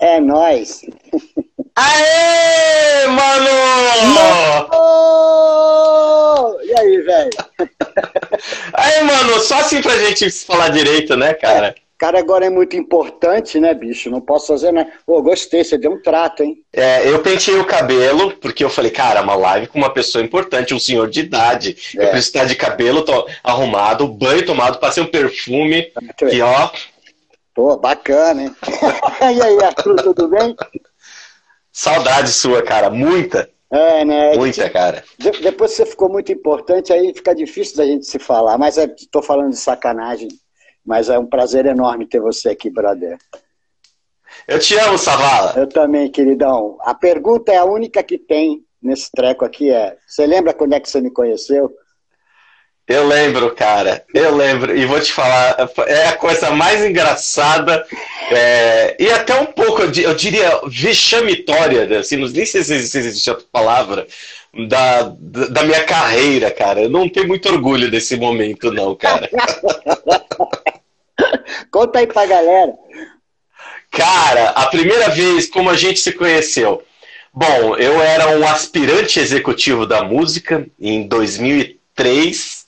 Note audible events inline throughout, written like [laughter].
É nóis. Aê, mano! E aí, velho? Aí, mano, só assim pra gente falar direito, né, cara? É, cara, agora é muito importante, né, bicho? Não posso fazer, né? Pô, gostei, você deu um trato, hein? É, eu pentei o cabelo, porque eu falei, cara, uma live com uma pessoa importante, um senhor de idade. É. Eu preciso estar de cabelo tô arrumado, banho tomado, passei um perfume, que ó, Pô, bacana, hein? [laughs] e aí, Arthur, tudo bem? Saudade sua, cara, muita. É, né? Muita, cara. De depois você ficou muito importante, aí fica difícil da gente se falar, mas estou é, falando de sacanagem. Mas é um prazer enorme ter você aqui, brother. Eu te amo, Savala. Eu também, queridão. A pergunta é a única que tem nesse treco aqui é: você lembra quando é que você me conheceu? Eu lembro, cara. Eu lembro. E vou te falar, é a coisa mais engraçada é, e até um pouco, eu diria, vexamitória, assim, não sei se existe outra palavra, da, da minha carreira, cara. Eu não tenho muito orgulho desse momento, não, cara. [laughs] Conta aí pra galera. Cara, a primeira vez como a gente se conheceu. Bom, eu era um aspirante executivo da música em 2003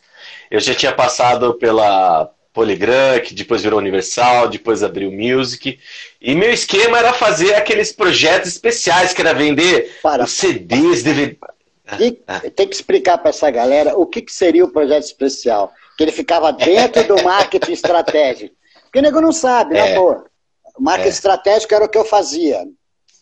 eu já tinha passado pela Polygram, que depois virou Universal, depois abriu Music. E meu esquema era fazer aqueles projetos especiais, que era vender Para. CDs, DVD. E tem que explicar para essa galera o que, que seria o projeto especial. Que ele ficava dentro do marketing estratégico. Porque o nego não sabe, né, pô? O marketing é. estratégico era o que eu fazia.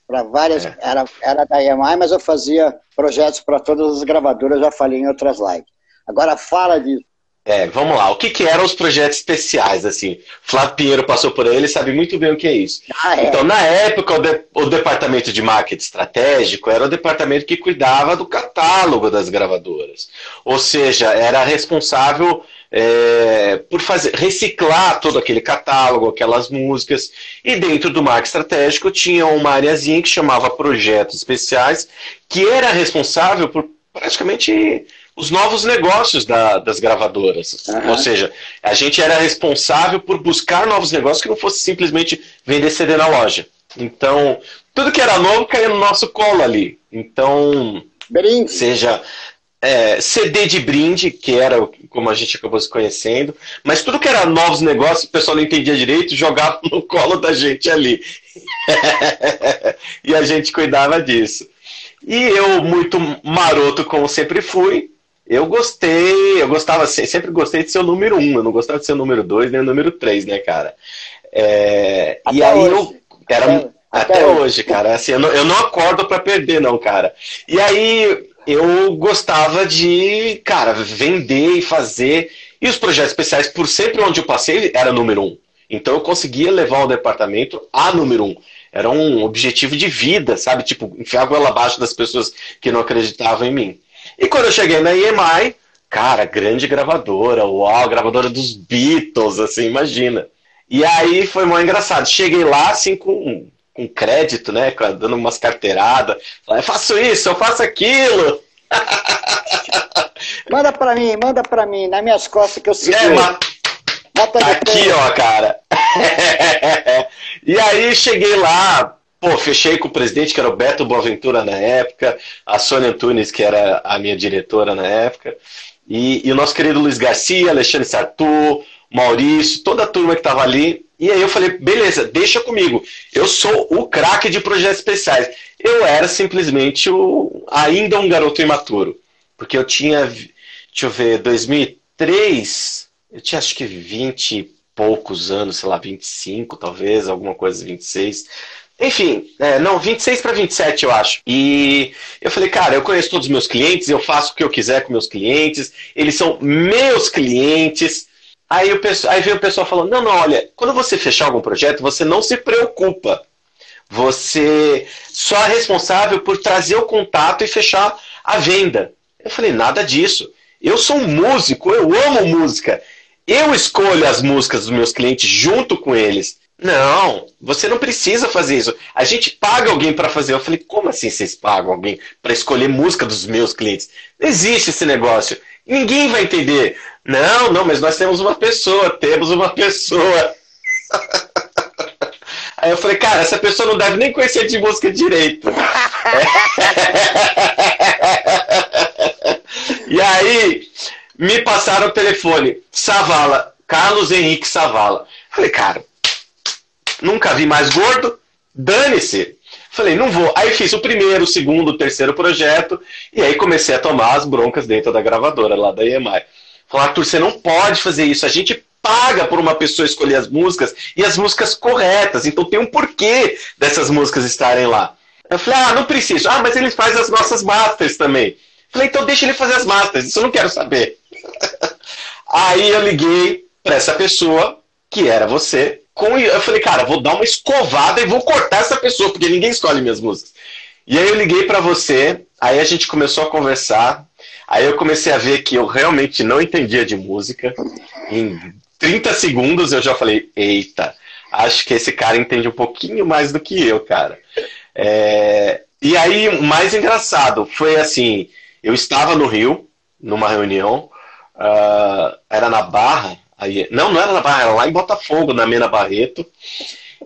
Para várias. É. Era, era da EMI, mas eu fazia projetos para todas as gravadoras, já falei em outras lives. Agora fala de é, vamos lá. O que, que eram os projetos especiais, assim? Flávio Pinheiro passou por ele sabe muito bem o que é isso. Ah, é. Então, na época, o, de, o, departamento de marketing estratégico era o departamento que cuidava do catálogo das gravadoras. Ou seja, era responsável é, por fazer, reciclar todo aquele catálogo, aquelas músicas. E dentro do marketing estratégico tinha uma areazinha que chamava projetos especiais, que era responsável por praticamente os novos negócios da, das gravadoras. Uhum. Ou seja, a gente era responsável por buscar novos negócios que não fosse simplesmente vender CD na loja. Então, tudo que era novo caía no nosso colo ali. Então, brinde. seja é, CD de brinde, que era como a gente acabou se conhecendo, mas tudo que era novos negócios, o pessoal não entendia direito, jogava [laughs] no colo da gente ali. [laughs] e a gente cuidava disso. E eu, muito maroto como sempre fui, eu gostei, eu gostava, sempre gostei de ser o número um, eu não gostava de ser o número dois nem o número três, né, cara? É, e aí hoje. eu era até, até hoje. hoje, cara, assim, eu não, eu não acordo para perder, não, cara. E aí eu gostava de, cara, vender e fazer. E os projetos especiais, por sempre onde eu passei, era número um. Então eu conseguia levar o departamento a número um. Era um objetivo de vida, sabe? Tipo, enfiar a goela abaixo das pessoas que não acreditavam em mim. E quando eu cheguei na EMI, cara, grande gravadora, uau, gravadora dos Beatles, assim, imagina. E aí foi muito engraçado. Cheguei lá, assim, com, com crédito, né? Dando umas carteiradas. Falei, eu faço isso, eu faço aquilo. [laughs] manda pra mim, manda pra mim, nas minhas costas que eu seguro. É, ma... Aqui, ó, cara. [laughs] e aí cheguei lá, Pô, fechei com o presidente, que era o Beto Boaventura na época, a Sônia Antunes, que era a minha diretora na época, e, e o nosso querido Luiz Garcia, Alexandre Sartu, Maurício, toda a turma que estava ali. E aí eu falei, beleza, deixa comigo. Eu sou o craque de projetos especiais. Eu era simplesmente o, ainda um garoto imaturo. Porque eu tinha, deixa eu ver, 2003, eu tinha acho que 20 e poucos anos, sei lá, 25 talvez, alguma coisa, 26. Enfim, é, não, 26 para 27 eu acho. E eu falei, cara, eu conheço todos os meus clientes, eu faço o que eu quiser com meus clientes, eles são meus clientes. Aí, o pessoal, aí veio o pessoal falando, não, não, olha, quando você fechar algum projeto, você não se preocupa. Você só é responsável por trazer o contato e fechar a venda. Eu falei, nada disso. Eu sou um músico, eu amo música. Eu escolho as músicas dos meus clientes junto com eles. Não, você não precisa fazer isso. A gente paga alguém para fazer. Eu falei, como assim vocês pagam alguém para escolher música dos meus clientes? Não existe esse negócio. Ninguém vai entender. Não, não, mas nós temos uma pessoa, temos uma pessoa. [laughs] Aí eu falei, cara, essa pessoa não deve nem conhecer de música direito. [laughs] e aí, me passaram o telefone. Savala, Carlos Henrique Savala. Falei, cara, nunca vi mais gordo, dane-se. Falei, não vou. Aí fiz o primeiro, o segundo, o terceiro projeto, e aí comecei a tomar as broncas dentro da gravadora lá da EMI. Falei, Arthur, você não pode fazer isso. A gente paga por uma pessoa escolher as músicas e as músicas corretas. Então tem um porquê dessas músicas estarem lá. Eu falei, ah, não preciso. Ah, mas ele faz as nossas masters também. Falei, então deixa ele fazer as masters, isso eu não quero saber. [laughs] Aí eu liguei para essa pessoa, que era você, com, eu falei, cara, vou dar uma escovada e vou cortar essa pessoa, porque ninguém escolhe minhas músicas. E aí eu liguei para você, aí a gente começou a conversar, aí eu comecei a ver que eu realmente não entendia de música. Em 30 segundos eu já falei, eita, acho que esse cara entende um pouquinho mais do que eu, cara. É... E aí, o mais engraçado foi assim, eu estava no Rio, numa reunião, uh, era na Barra, aí, não, não era na Barra, era lá em Botafogo, na Mena Barreto,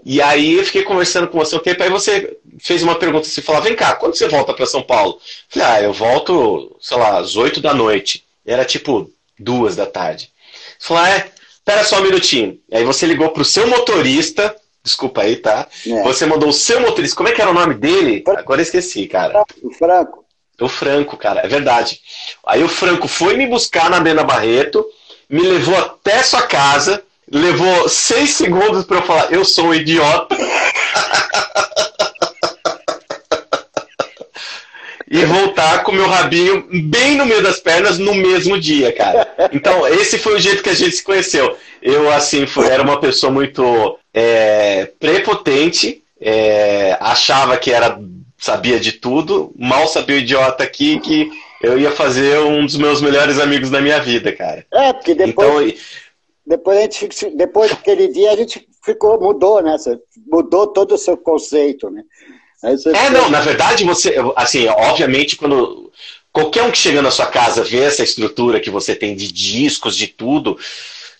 e aí eu fiquei conversando com você um tempo, aí você fez uma pergunta, você falou, vem cá, quando você volta para São Paulo? Eu falei, ah, eu volto, sei lá, às oito da noite. Era tipo duas da tarde. Você falou, ah, é, espera só um minutinho. Aí você ligou pro seu motorista, desculpa aí, tá? É. Você mandou o seu motorista, como é que era o nome dele? Agora eu esqueci, cara. O Franco. O Franco, cara, é verdade. Aí o Franco foi me buscar na Bena Barreto, me levou até sua casa, levou seis segundos para eu falar, eu sou um idiota. [laughs] e voltar com meu rabinho bem no meio das pernas no mesmo dia, cara. Então, esse foi o jeito que a gente se conheceu. Eu, assim, foi, era uma pessoa muito é, prepotente, é, achava que era sabia de tudo, mal sabia o idiota aqui que eu ia fazer um dos meus melhores amigos da minha vida, cara. É, porque depois, então, depois, a gente, depois daquele dia a gente ficou, mudou, né? Mudou todo o seu conceito, né? é, não, na verdade, você, assim, obviamente, quando qualquer um que chega na sua casa vê essa estrutura que você tem de discos, de tudo,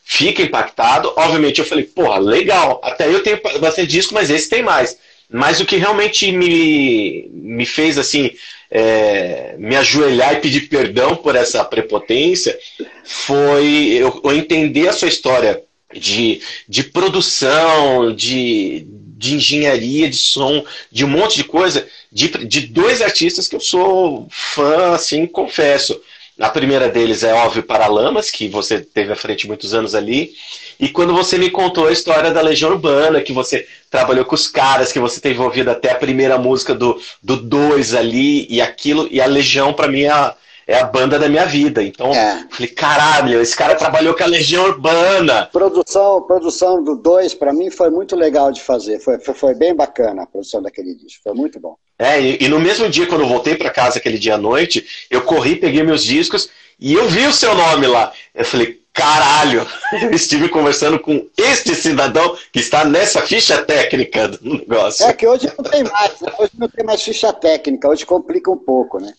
fica impactado. Obviamente, eu falei, porra, legal, até eu tenho bastante disco, mas esse tem mais. Mas o que realmente me, me fez assim é, me ajoelhar e pedir perdão por essa prepotência foi eu, eu entender a sua história de, de produção, de, de engenharia, de som, de um monte de coisa, de, de dois artistas que eu sou fã, assim, confesso. A primeira deles é óbvio Paralamas, que você teve à frente muitos anos ali. E quando você me contou a história da Legião Urbana, que você trabalhou com os caras, que você teve ouvido até a primeira música do 2 do dois ali, e aquilo, e a Legião, para mim, é a, é a banda da minha vida. Então, é. falei, caralho, esse cara trabalhou com a Legião Urbana. Produção, produção do 2, para mim, foi muito legal de fazer. Foi, foi, foi, bem bacana a produção daquele disco. Foi muito bom. É, e, e no mesmo dia, quando eu voltei para casa aquele dia à noite, eu corri, peguei meus discos e eu vi o seu nome lá. Eu falei, caralho, eu [laughs] estive conversando com este cidadão que está nessa ficha técnica do negócio. É que hoje não tem mais, né? hoje não tem mais ficha técnica, hoje complica um pouco, né?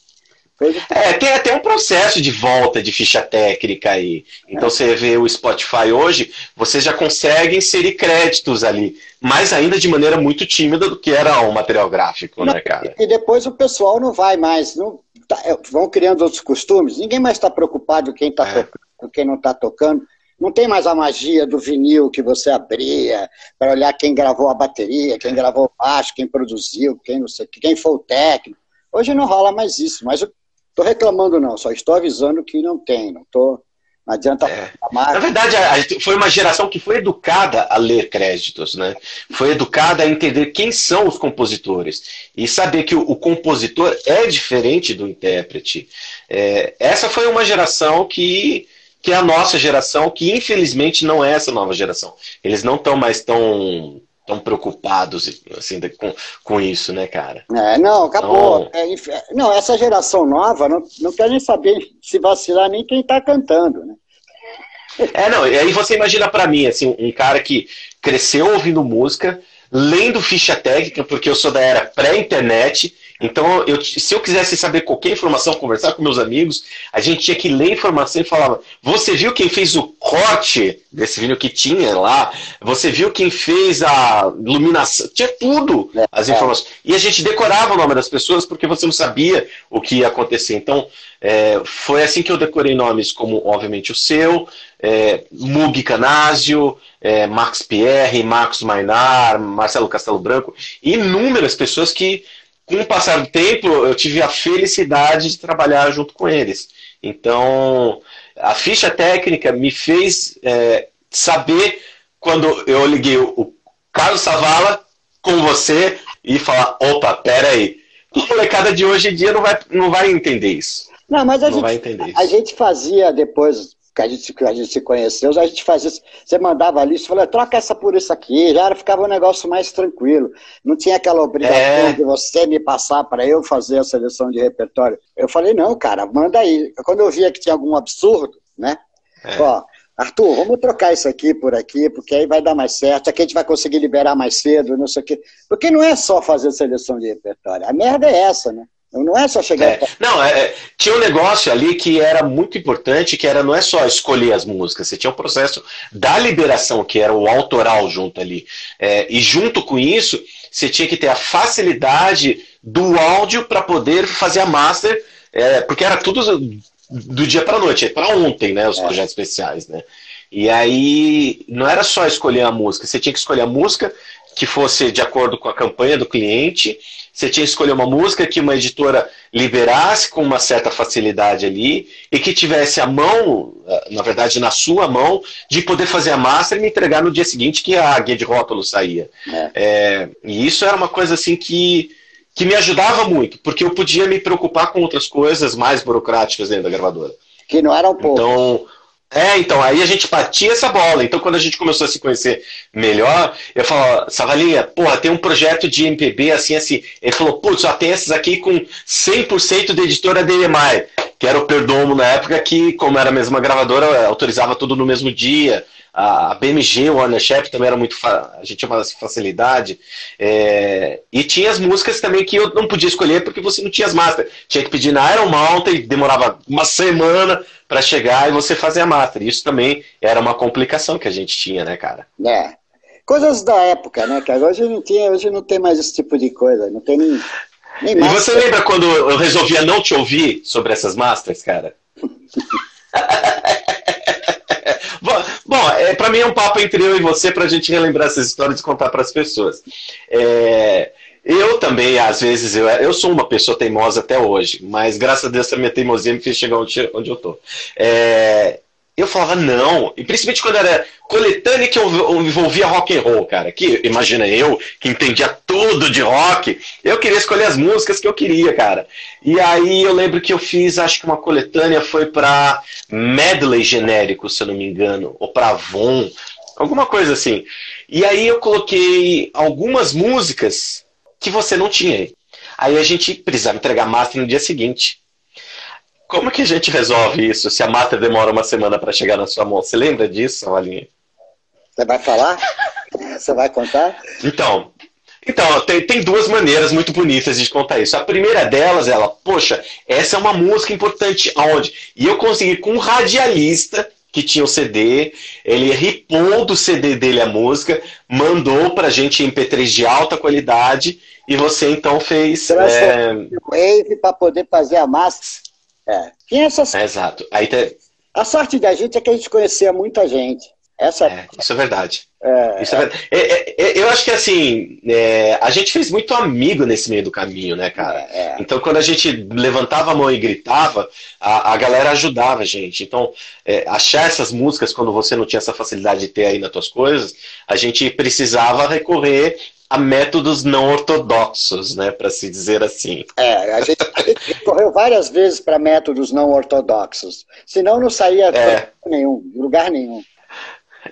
É, tem até um processo de volta de ficha técnica aí. Então é. você vê o Spotify hoje, você já consegue inserir créditos ali, mas ainda de maneira muito tímida do que era um material gráfico, não, né, cara? E depois o pessoal não vai mais, não tá, é, vão criando outros costumes, ninguém mais está preocupado quem está é. tocando, quem não está tocando. Não tem mais a magia do vinil que você abria para olhar quem gravou a bateria, quem gravou o baixo, quem produziu, quem não sei, quem foi o técnico. Hoje não rola mais isso, mas Estou reclamando não, só estou avisando que não tem, não tô, não adianta é. Na verdade, foi uma geração que foi educada a ler créditos, né? Foi educada a entender quem são os compositores e saber que o, o compositor é diferente do intérprete. É, essa foi uma geração que que é a nossa geração, que infelizmente não é essa nova geração. Eles não estão mais tão tão preocupados assim, com, com isso, né, cara? É, não, acabou. Então... É, não, essa geração nova não, não quer nem saber se vacilar nem quem está cantando, né? É, não, e aí você imagina para mim, assim, um cara que cresceu ouvindo música, lendo ficha técnica, porque eu sou da era pré-internet, Então, eu, se eu quisesse saber qualquer informação, conversar com meus amigos, a gente tinha que ler informação e falava: Você viu quem fez o corte desse vídeo que tinha lá? Você viu quem fez a iluminação? Tinha tudo, é, as informações. E a gente decorava o nome das pessoas porque você não sabia o que ia acontecer. Então, é, foi assim que eu decorei nomes como, obviamente, o seu, é, Mug Canásio, é, Max Pierre, Marcos Mainar, Marcelo Castelo Branco, inúmeras pessoas que com o passar do tempo, eu tive a felicidade de trabalhar junto com eles. Então, a ficha técnica me fez é, saber quando eu liguei o Carlos Savala com você e falar: opa, peraí. A molecada de hoje em dia não vai, não vai entender isso. Não, mas a, não gente, a gente fazia depois que a gente, que a gente se conheceu, a gente fazia Você mandava ali, você falou, troca essa por isso aqui, já era, ficava um negócio mais tranquilo. Não tinha aquela obrigação é... de você me passar para eu fazer a seleção de repertório. Eu falei, não, cara, manda aí. Quando eu via que tinha algum absurdo, né? É. Ó, Arthur, vamos trocar isso aqui por aqui, porque aí vai dar mais certo, aqui a gente vai conseguir liberar mais cedo, não sei o quê. Porque não é só fazer seleção de repertório. A merda é essa, né? Não é só chegar. É, não, é, é, tinha um negócio ali que era muito importante, que era não é só escolher as músicas, você tinha o um processo da liberação, que era o autoral junto ali. É, e junto com isso, você tinha que ter a facilidade do áudio para poder fazer a master, é, porque era tudo do dia para noite, é para ontem, né? Os projetos especiais, né? E aí não era só escolher a música, você tinha que escolher a música que fosse de acordo com a campanha do cliente você tinha que escolher uma música que uma editora liberasse com uma certa facilidade ali e que tivesse a mão, eh, na verdade, na sua mão, de poder fazer a master e me entregar no dia seguinte que a guia de rótulo saía. É. É, e isso era uma coisa assim que, que me ajudava muito, porque eu podia me preocupar com outras coisas mais burocráticas dentro da gravadora. Que não eram poucas. Então, é, então, aí a gente batia essa bola. Então, quando a gente começou a se conhecer melhor, eu falava, Savalinha, porra, tem um projeto de MPB assim, assim. Ele falou, putz, só tem esses aqui com 100% de editora DMI, que era o Perdomo na época que, como era a mesma gravadora, autorizava tudo no mesmo dia a BMG, o Chef também era muito. A gente tinha assim, facilidade. É, e tinha as músicas também que eu não podia escolher porque você não tinha as master. Tinha que pedir na Iron Mountain, demorava uma semana para chegar e você fazer a master. Isso também era uma complicação que a gente tinha, né, cara? É. Coisas da época, né, cara? Hoje não, tinha, hoje não tem mais esse tipo de coisa. Não tem nem. nem e você lembra quando eu resolvia não te ouvir sobre essas masters, cara? [laughs] Bom, é, para mim é um papo entre eu e você para a gente relembrar essas histórias e contar para as pessoas. É, eu também, às vezes, eu, eu sou uma pessoa teimosa até hoje, mas graças a Deus a minha teimosia me fez chegar onde, onde eu tô. É, eu falava não, e principalmente quando era coletânea que envolvia rock and roll, cara, que imagina eu, que entendia tudo de rock, eu queria escolher as músicas que eu queria, cara. E aí eu lembro que eu fiz, acho que uma coletânea foi para medley genérico, se eu não me engano, ou para Avon, alguma coisa assim. E aí eu coloquei algumas músicas que você não tinha aí. Aí a gente precisava entregar master no dia seguinte. Como que a gente resolve isso se a mata demora uma semana para chegar na sua mão? Você lembra disso, Valinha? Você vai falar? Você vai contar? Então, então tem, tem duas maneiras muito bonitas de contar isso. A primeira delas, ela, poxa, essa é uma música importante aonde? E eu consegui com um radialista que tinha o CD, ele ripou do CD dele a música, mandou pra gente em MP3 de alta qualidade e você então fez. É... Wave para poder fazer a massa é. Tinha essas... É, exato. Aí te... A sorte da gente é que a gente conhecia muita gente. Essa... É, isso é verdade. É, isso é verdade. É, é, eu acho que assim, a gente fez muito amigo nesse meio do caminho, né, cara? Então, quando a gente levantava a mão e gritava, a, a galera ajudava a gente. Então, achar essas músicas quando você não tinha essa facilidade de ter aí nas tuas coisas, a gente precisava recorrer a métodos não ortodoxos, né, para se dizer assim. É, a gente, correu várias vezes para métodos não ortodoxos, senão não saía é. nenhum, lugar nenhum.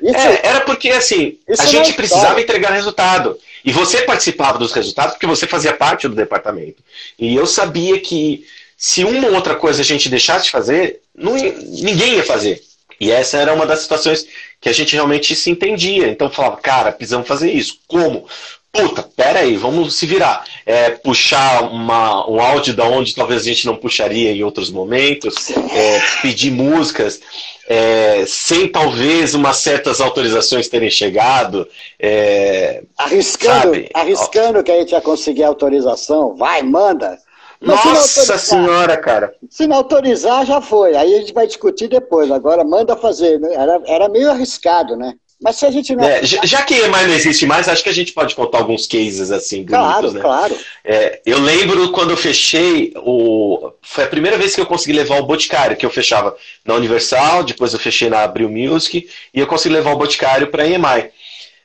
Isso, é, era porque assim, a gente é precisava entregar resultado. E você participava dos resultados porque você fazia parte do departamento. E eu sabia que se uma ou outra coisa a gente deixasse de fazer, não, ninguém ia fazer. E essa era uma das situações que a gente realmente se entendia. Então falava, cara, precisamos fazer isso. Como? Puta, pera aí, vamos se virar. É, puxar uma, um áudio da onde talvez a gente não puxaria em outros momentos, é, pedir músicas é, sem talvez umas certas autorizações terem chegado. É, arriscando, sabe? arriscando que a gente ia conseguir autorização, vai, manda. Mas Nossa se senhora, cara. Se não autorizar, já foi. Aí a gente vai discutir depois. Agora manda fazer. Né? Era, era meio arriscado, né? Mas se a gente não. É, já que mais não existe mais, acho que a gente pode contar alguns cases assim. Claro, né? claro. É, eu lembro quando eu fechei o. Foi a primeira vez que eu consegui levar o Boticário, que eu fechava na Universal, depois eu fechei na Abril Music, e eu consegui levar o Boticário para a EMI.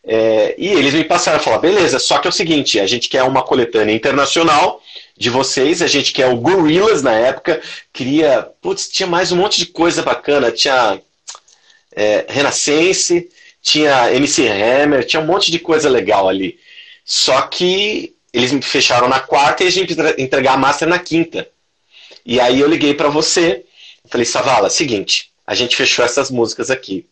É, e eles me passaram a falar: beleza, só que é o seguinte, a gente quer uma coletânea internacional de vocês, a gente quer o Gorillaz na época, queria. Putz, tinha mais um monte de coisa bacana, tinha é, Renascense tinha MC Hammer, tinha um monte de coisa legal ali. Só que eles me fecharam na quarta e a gente entregar a master na quinta. E aí eu liguei para você, falei, Savala, seguinte, a gente fechou essas músicas aqui.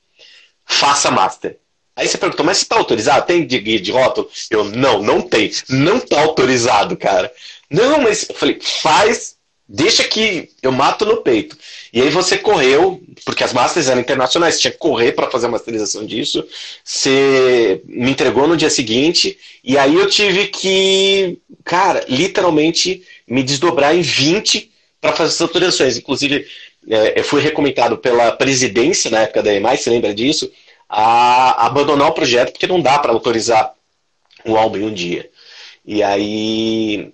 Faça master. Aí você perguntou, mas você tá autorizado? Tem de, de rótulo? Eu, não, não tem. Não tá autorizado, cara. Não, mas eu falei, faz Deixa que eu mato no peito. E aí você correu, porque as masters eram internacionais, tinha que correr para fazer a masterização disso. Você me entregou no dia seguinte, e aí eu tive que, cara, literalmente me desdobrar em 20 para fazer as autorizações. Inclusive, é, eu fui recomendado pela presidência na época da EMAI, você lembra disso? A abandonar o projeto, porque não dá para autorizar um álbum em um dia. E aí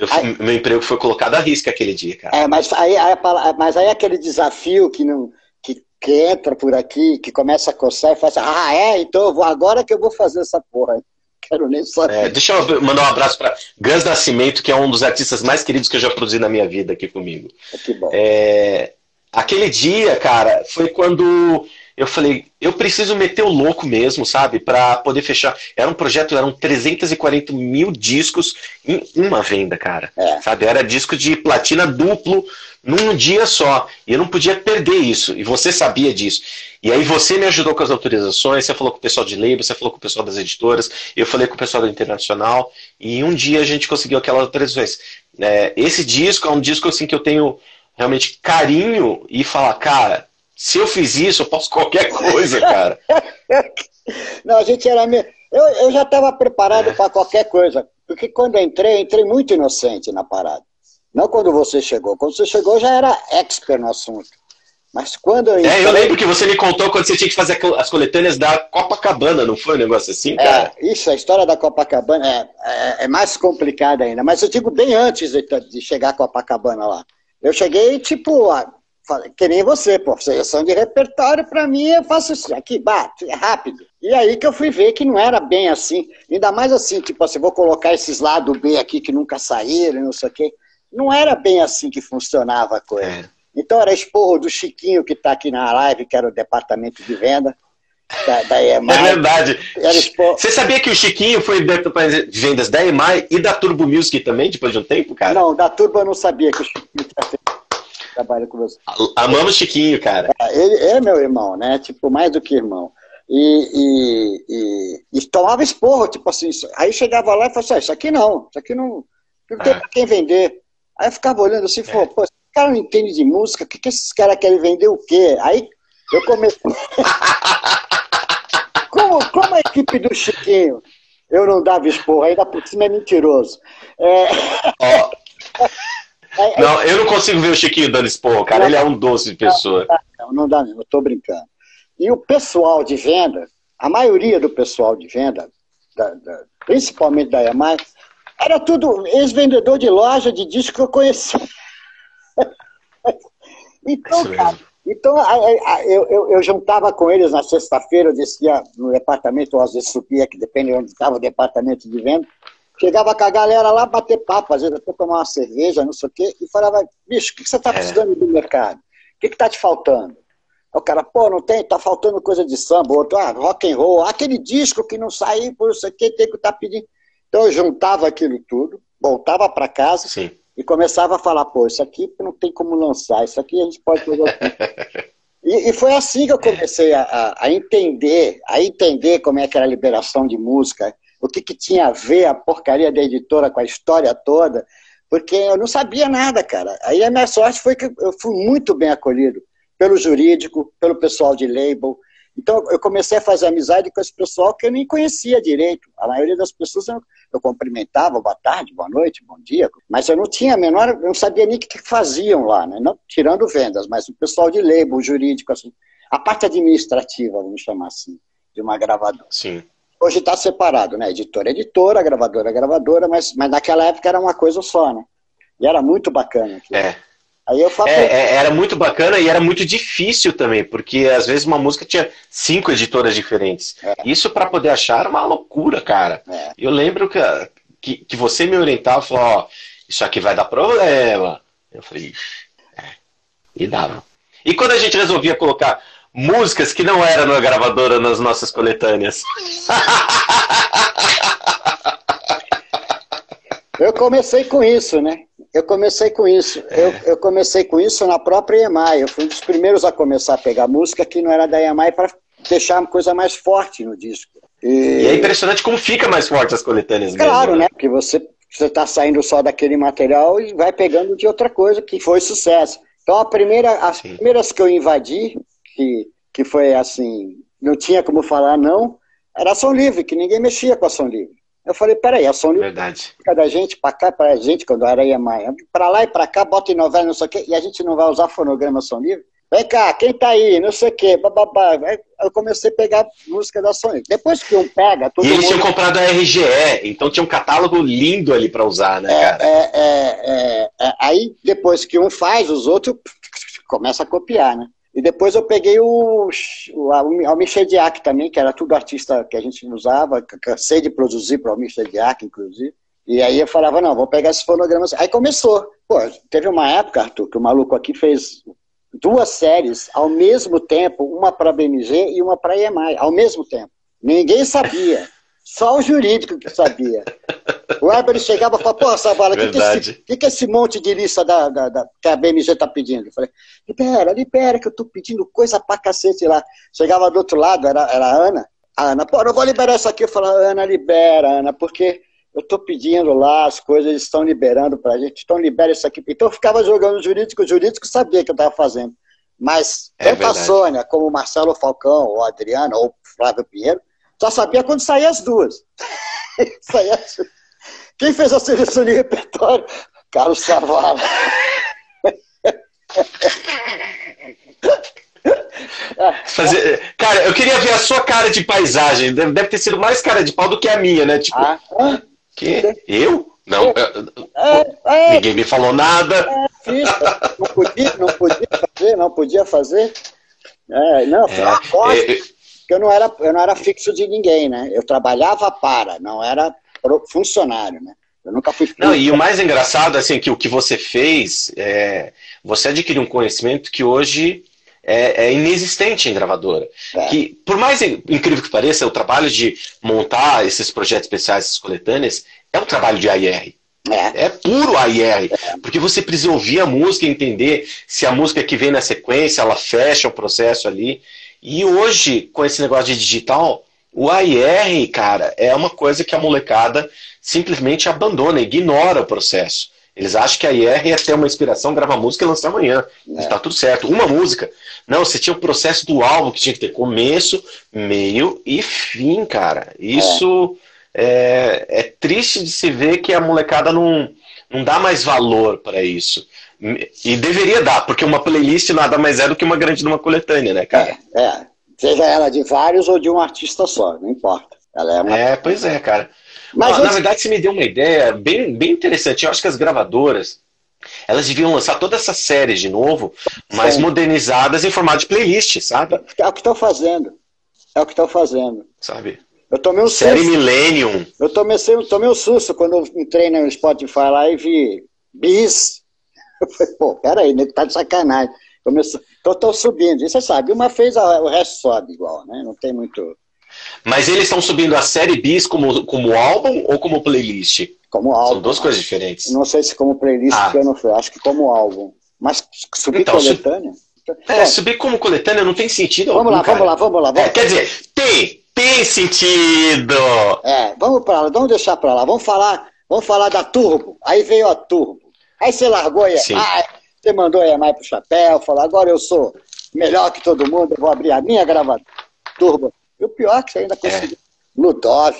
eu, aí, meu emprego foi colocado à risca aquele dia, cara. É, mas aí, aí, mas aí aquele desafio que não que, que entra por aqui, que começa a coçar e fala assim, ah, é, então eu vou, agora que eu vou fazer essa porra. [laughs] Quero nem saber. É, deixa eu mandar um abraço para Gans Nascimento, que é um dos artistas mais queridos que eu já produzi na minha vida aqui comigo. É, que bom. É, aquele dia, cara, foi quando eu falei, eu preciso meter o louco mesmo, sabe? para poder fechar. Era um projeto, eram 340 mil discos em uma venda, cara. É. Sabe? Era disco de platina duplo num dia só. E eu não podia perder isso. E você sabia disso. E aí você me ajudou com as autorizações, você falou com o pessoal de label, você falou com o pessoal das editoras, eu falei com o pessoal do Internacional. E um dia a gente conseguiu aquelas autorizações. É, esse disco é um disco assim que eu tenho realmente carinho e falar, cara se eu fiz isso, eu posso [laughs] qualquer coisa, cara. [laughs] Não, a gente era meio... eu, eu já estava preparado para qualquer coisa. Porque quando eu entrei, entrei muito inocente na parada. Não quando você chegou. Quando você chegou, já era expert no assunto. Mas quando eu entrei... É, eu lembro que você me contou quando você tinha que fazer as coletâneas da Copacabana, não foi um negócio assim, é, cara? É, isso, a história da Copacabana é, é, é mais complicada ainda. Mas eu digo bem antes de, de chegar a Copacabana lá. Eu cheguei, tipo, que nem você, pô, seleção de repertório, para mim, eu faço isso aqui, bate, é rápido. E aí que eu fui ver que não era bem assim, ainda mais assim, tipo assim, vou colocar esses lados B aqui que nunca saíram, não sei o quê. Não era bem assim que funcionava a coisa. É. Então era esporro do Chiquinho, que está aqui na live, que era o departamento de venda. Da, da EMAI. É verdade. Você sabia que o Chiquinho foi departamento de vendas da EMAI e da Turbo Music também, depois de um tempo, cara? Não, da Turbo eu não sabia que o Chiquinho tinha trabalha com você. Amamos Chiquinho, cara. É, ele é meu irmão, né? Tipo, mais do que irmão. E, e, e, e tomava esporro, tipo assim. Aí chegava lá e falava assim: ah, Isso aqui não, isso aqui não, não tem ah. quem vender. Aí eu ficava olhando assim e é. falou: Pô, esse cara não entende de música, o que, que esses caras querem vender o quê? Aí eu comecei. [laughs] como, como a equipe do Chiquinho eu não dava esporro, ainda por cima é mentiroso. É... Oh. É, é, não, eu não consigo ver o Chiquinho dando esporro, cara. Não, ele é um doce de pessoa. Não, não dá mesmo, eu tô brincando. E o pessoal de venda, a maioria do pessoal de venda, da, da, principalmente da EMAI, era tudo ex-vendedor de loja de disco que eu conhecia. [laughs] então, cara, então eu, eu, eu, juntava com eles na sexta-feira, eu descia no departamento, ou às vezes subia, que depende de onde estava o departamento de venda, Chegava com a galera lá, bater papo, às vezes até tomar uma cerveja, não sei o quê, e falava, bicho, o que você está é. precisando do mercado? O que está te faltando? O cara, pô, não tem, tá faltando coisa de samba, outro, ah, rock and roll, aquele disco que não saiu, por isso aqui, tem que estar tá pedindo. Então eu juntava aquilo tudo, voltava para casa Sim. e começava a falar, pô, isso aqui não tem como lançar, isso aqui a gente pode fazer [laughs] e, e, foi assim que eu comecei a, a, a, entender, a entender como é que era a liberação de música, o que, que tinha a ver a porcaria da editora com a história toda, porque eu não sabia nada, cara. Aí a minha sorte foi que eu fui muito bem acolhido pelo jurídico, pelo pessoal de label. Então eu comecei a fazer amizade com esse pessoal que eu nem conhecia direito. A maioria das pessoas eu, eu cumprimentava, boa tarde, boa noite, bom dia, mas eu não tinha a menor, eu não sabia nem o que faziam lá, né? Não tirando vendas, mas o pessoal de label, jurídico, assim, a parte administrativa, vamos chamar assim, de uma gravadora. Sim. Hoje está separado, né? Editora é editora, gravadora é gravadora, mas, mas naquela época era uma coisa só, né? E era muito bacana. Aquilo. É. Aí eu falo... É, é, era muito bacana e era muito difícil também, porque às vezes uma música tinha cinco editoras diferentes. É. Isso para poder achar era uma loucura, cara. É. Eu lembro que, que, que, você me orientava e falou, ó, isso aqui vai dar problema. Eu falei, Ixi, é. E dava. E quando a gente resolvia colocar músicas que não eram na gravadora nas nossas coletâneas. Eu comecei com isso, né? Eu comecei com isso. É. Eu, eu, comecei com isso na própria EMAI. Eu fui um dos primeiros a começar a pegar música que não era da EMAI para deixar uma coisa mais forte no disco. E... e... é impressionante como fica mais forte as coletâneas Claro, mesmo, né? Porque você você está saindo só daquele material e vai pegando de outra coisa que foi sucesso. Então a primeira, as Sim. primeiras que eu invadi que, que foi assim, não tinha como falar não, era ação livre, que ninguém mexia com ação livre. Eu falei, peraí, ação livre Verdade. cada gente para cá, para a gente, quando era Iamai, para lá e para cá, bota em novela, não sei o quê, e a gente não vai usar fonograma ação livre? Vem cá, quem tá aí? Não sei o quê, bababá. Eu comecei a pegar música da Sony. Depois que um pega, todo E eles mundo... tinham comprado a RGE, então tinha um catálogo lindo ali para usar, né, é, cara? É, é, é, aí, depois que um faz, os outros começam a copiar, né? E depois eu peguei o, o Almir Shediak também, que era tudo artista que a gente usava, cansei de produzir para o Almir Shediak, inclusive. E aí eu falava, não, vou pegar esses fonogramas. Aí começou. Pô, teve uma época, Arthur, que o maluco aqui fez duas séries ao mesmo tempo, uma para BMG e uma para EMI, ao mesmo tempo. Ninguém sabia. Só o jurídico que sabia. O Weber chegava e falava, pô, Savala, o que, que, esse, que, esse monte de lista da, da, da que a BMG está pedindo? Eu falei, libera, libera, que eu estou pedindo coisa pra cacete lá. Chegava do outro lado, era, era a Ana. A Ana, pô, não vou liberar isso aqui. Eu falei, Ana, libera, Ana, porque eu estou pedindo lá, as coisas estão liberando para a gente, então libera isso aqui. Então eu ficava jogando o jurídico, o jurídico sabia que eu estava fazendo. Mas é tanto a Sônia como o Marcelo Falcão, ou Adriano, ou Flávio Pinheiro, só sabia quando saía as duas. [laughs] saía as... Quem fez a seleção de repertório? Carlos Savala. Fazer... Cara, eu queria ver a sua cara de paisagem. Deve ter sido mais cara de pau do que a minha, né? Tipo, ah, que? Eu? Não, é, é, ninguém me falou nada. É, não podia, não podia fazer, não podia fazer. É, não, foi uma coisa. É, eu não era, eu não era fixo de ninguém, né? Eu trabalhava para, não era funcionário, né? Eu nunca fui. Não, e o mais engraçado, assim, que o que você fez, é, você adquiriu um conhecimento que hoje é, é inexistente em gravadora. É. Que, por mais incrível que pareça, o trabalho de montar esses projetos especiais, essas coletâneas, é um trabalho de AIR. É. é puro AIR. É. Porque você precisa ouvir a música e entender se a música que vem na sequência, ela fecha o processo ali. E hoje, com esse negócio de digital, o AIR, cara, é uma coisa que a molecada simplesmente abandona, ignora o processo. Eles acham que a IR é ter uma inspiração, gravar música e lançar amanhã. É. Está tudo certo. Uma música. Não, você tinha o processo do álbum que tinha que ter começo, meio e fim, cara. Isso é, é, é triste de se ver que a molecada não, não dá mais valor para isso. E deveria dar, porque uma playlist nada mais é do que uma grande uma coletânea, né, cara? É, é. Seja ela de vários ou de um artista só, não importa. Ela é, uma... é pois é, cara. Mas Na verdade, você me deu uma ideia bem, bem interessante. Eu acho que as gravadoras elas deviam lançar toda essa série de novo, mas Sim. modernizadas em formato de playlist, sabe? É o que estão fazendo. É o que estão fazendo. Sabe? Eu tomei um Série susto. Millennium. Eu tomei, eu tomei um susto quando eu entrei no Spotify lá e vi bis. [laughs] Eu falei, pô, peraí, né? Tá de sacanagem. Começou, então estou subindo. E você sabe, uma fez, o resto sobe igual, né? Não tem muito. Mas eles estão subindo a série bis como, como álbum ou como playlist? Como álbum. São duas coisas diferentes. Não sei se como playlist, ah. eu não fui. Acho que como álbum. Mas subir então, coletânea? É, subir como coletânea não tem sentido vamos algum, lá, vamos lá, vamos lá, vamos lá. É, quer dizer, tem, tem sentido! É, vamos para lá, vamos deixar para lá. Vamos falar, vamos falar da Turbo. Aí veio a Turbo. Aí você largou a EMAI, você mandou a EMAI pro chapéu, falou, agora eu sou melhor que todo mundo, eu vou abrir a minha gravadora Turbo. E o pior é que você ainda é. conseguiu. É. Ludov,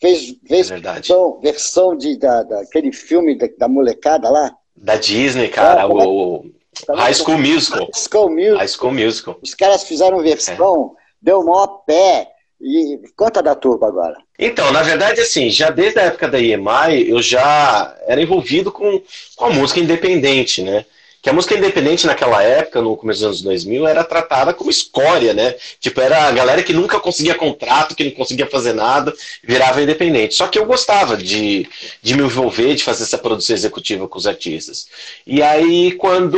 fez, fez é versão, versão de, da, daquele filme da, da, molecada lá. Da Disney, cara, é, o, o High School Musical. High School Musical. High School Musical. Os caras fizeram versão, é. deu o maior pé. E conta da turba agora. Então, na verdade, assim, já desde a época da EMI, eu já era envolvido com, com a música independente, né? Que a música independente naquela época, no começo dos anos 2000, era tratada como escória, né? Tipo, era a galera que nunca conseguia contrato, que não conseguia fazer nada, virava independente. Só que eu gostava de, de me envolver, de fazer essa produção executiva com os artistas. E aí, quando